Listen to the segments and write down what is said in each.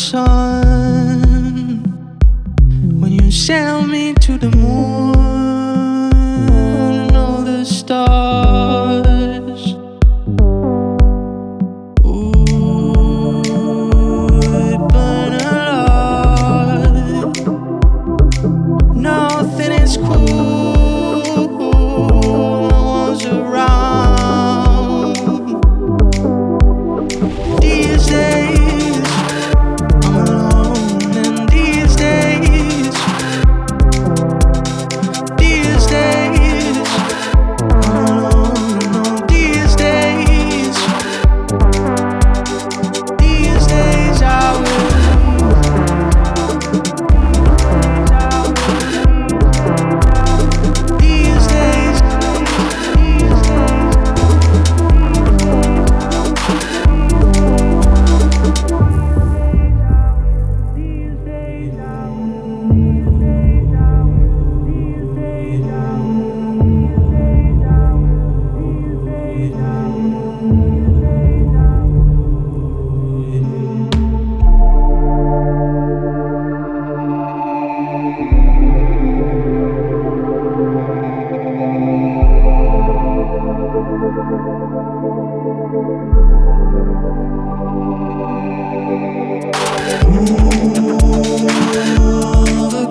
across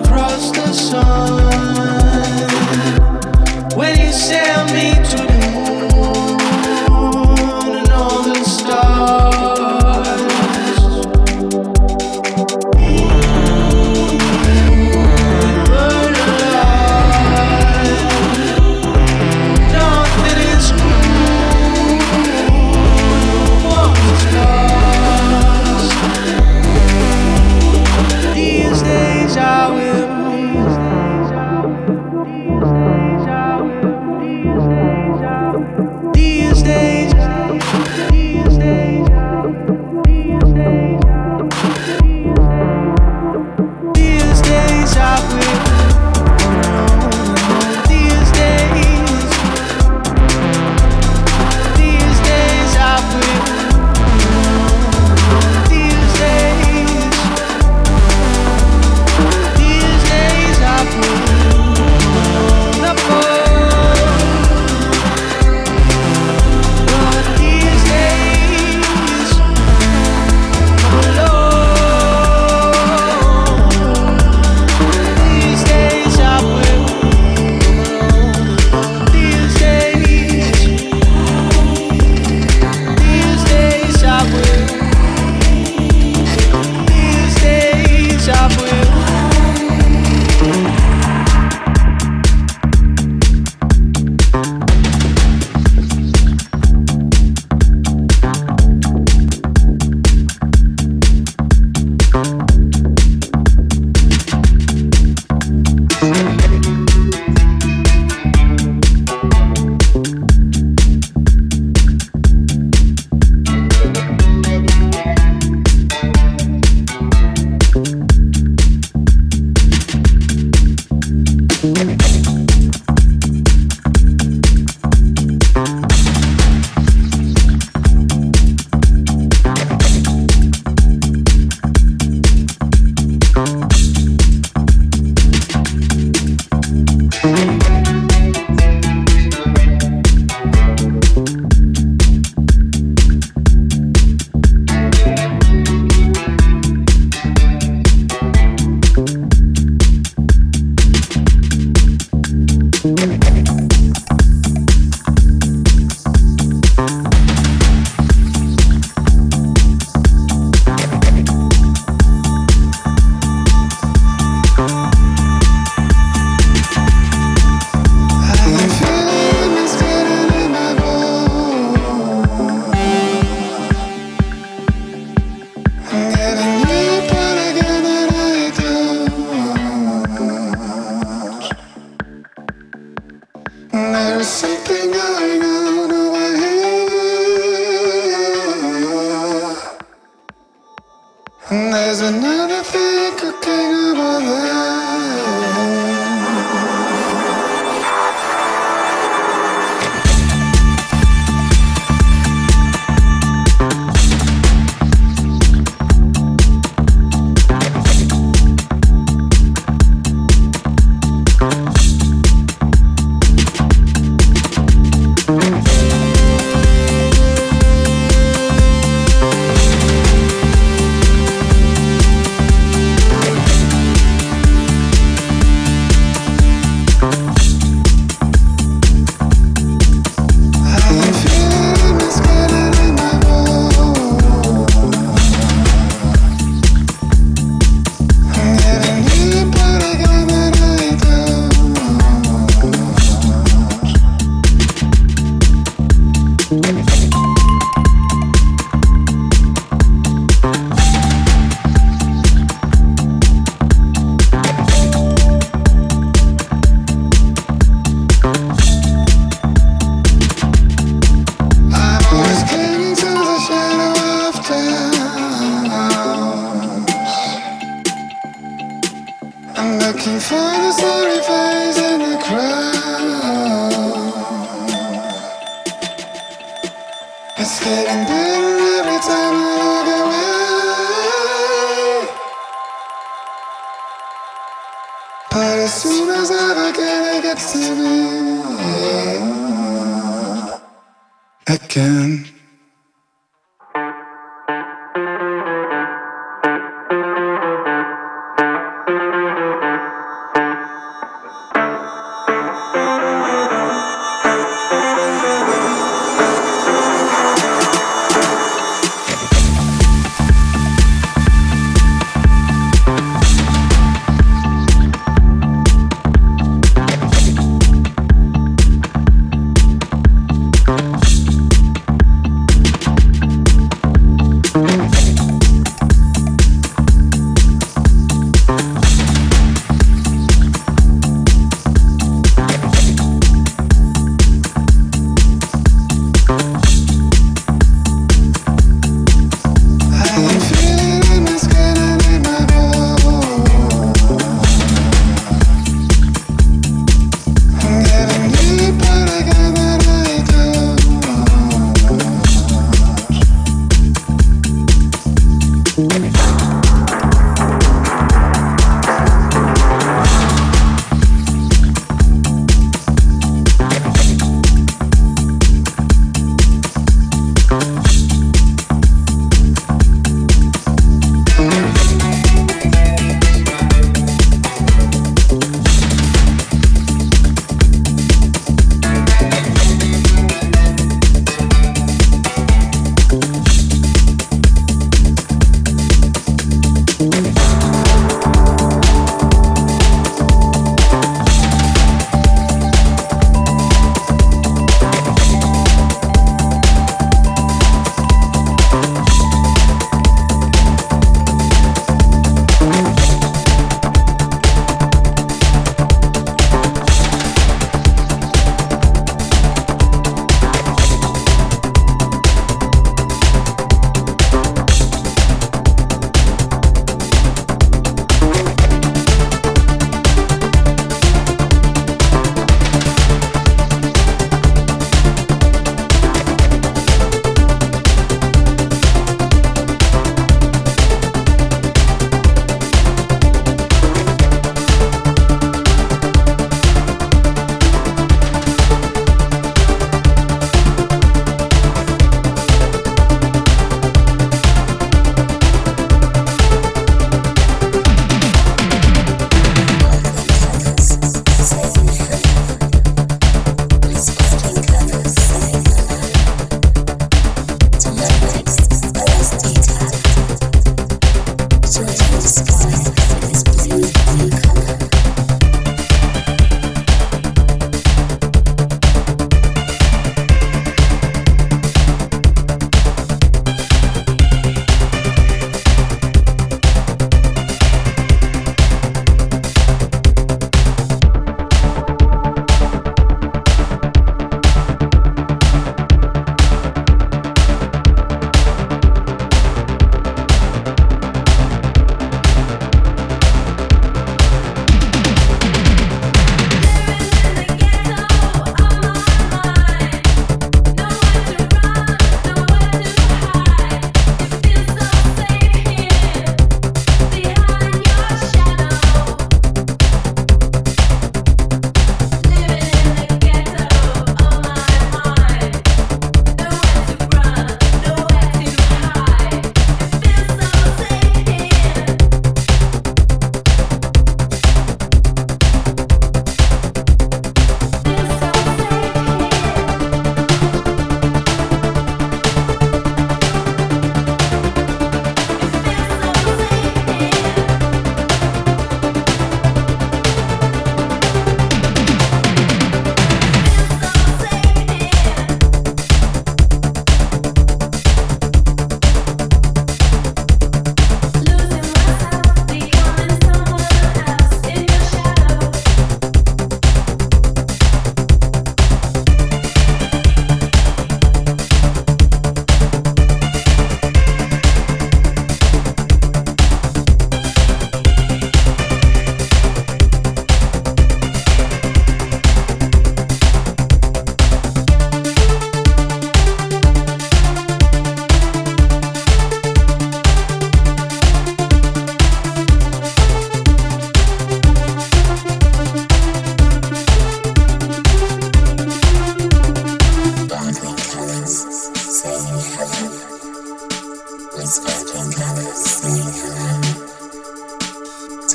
across the sun. When you sail me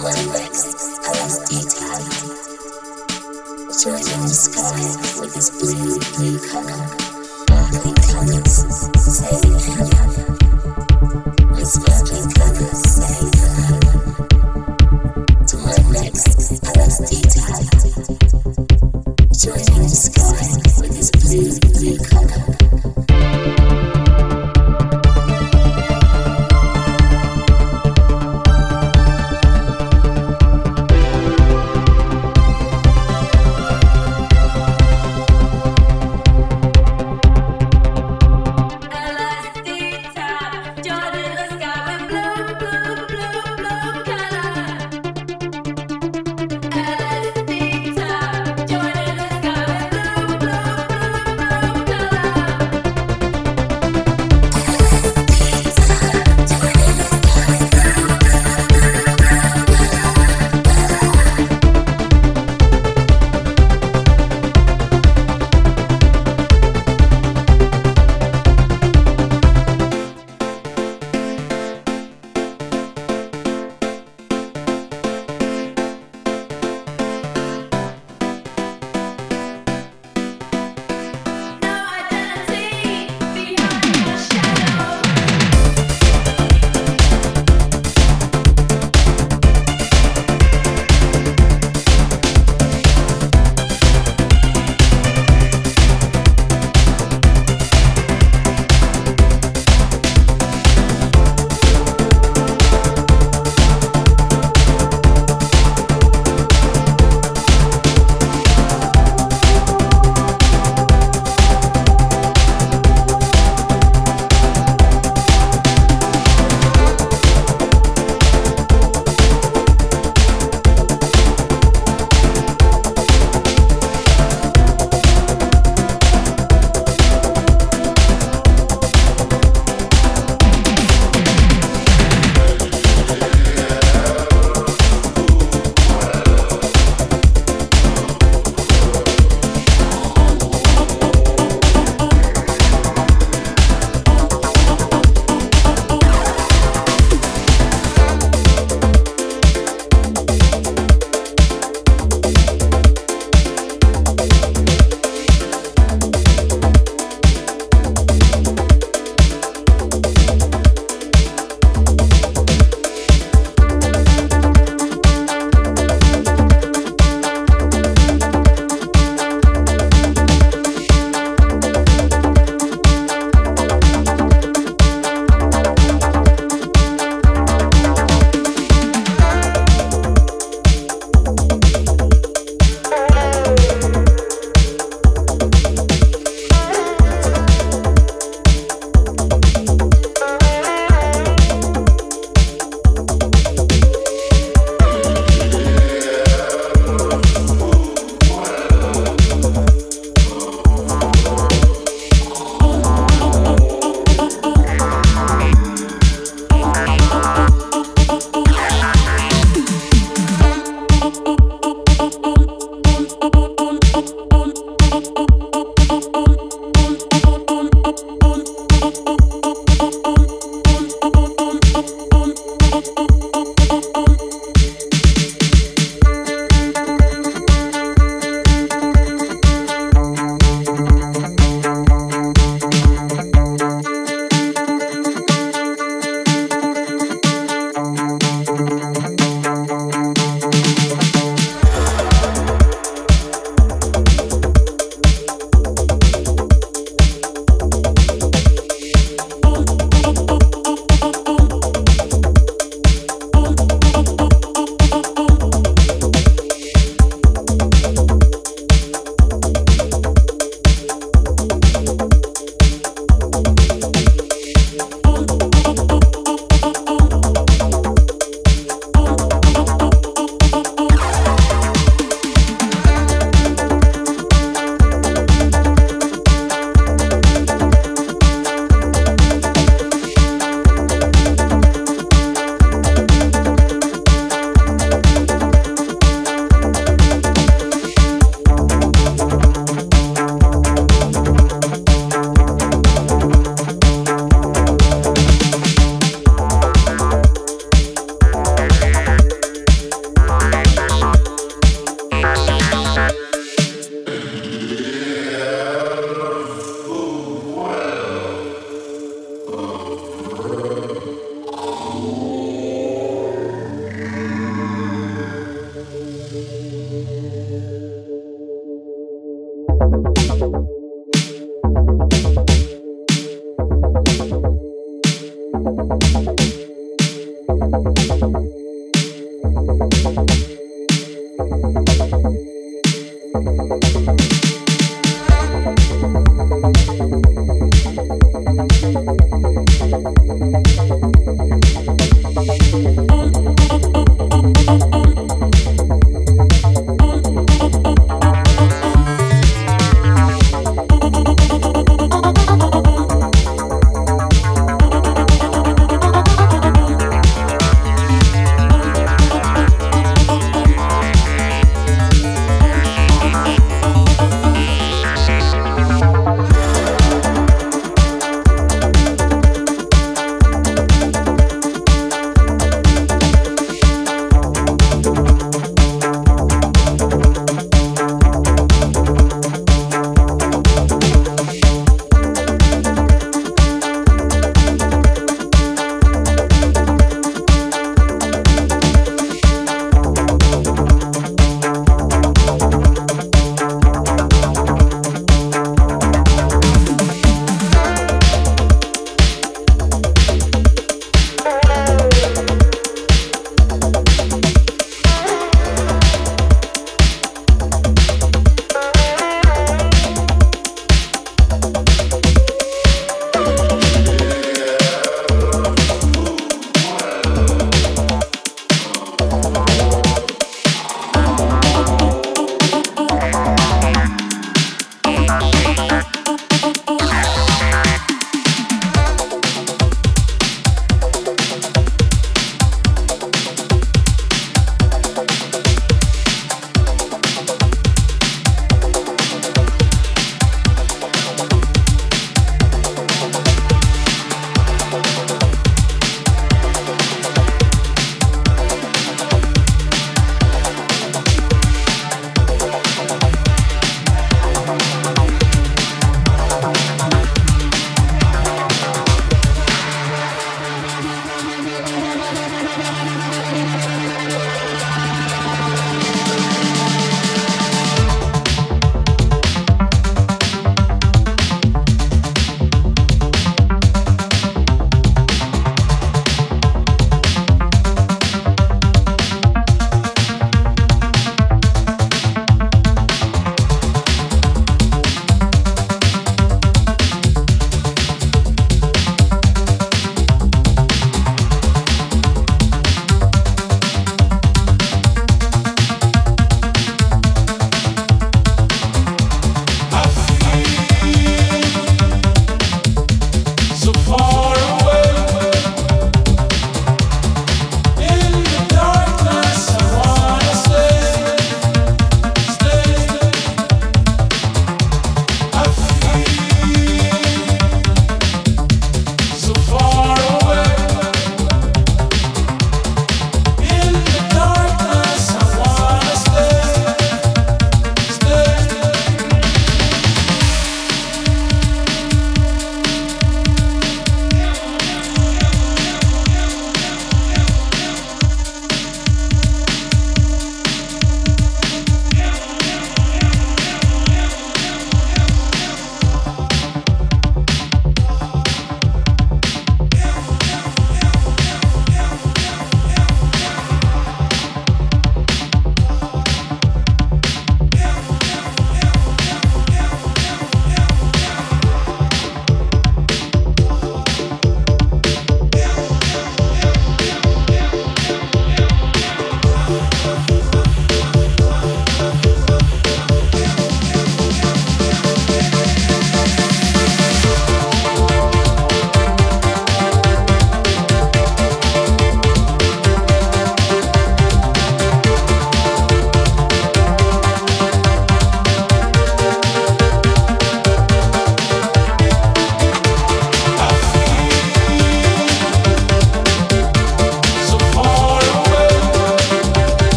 context allows detail. Children sky with this blue, blue color.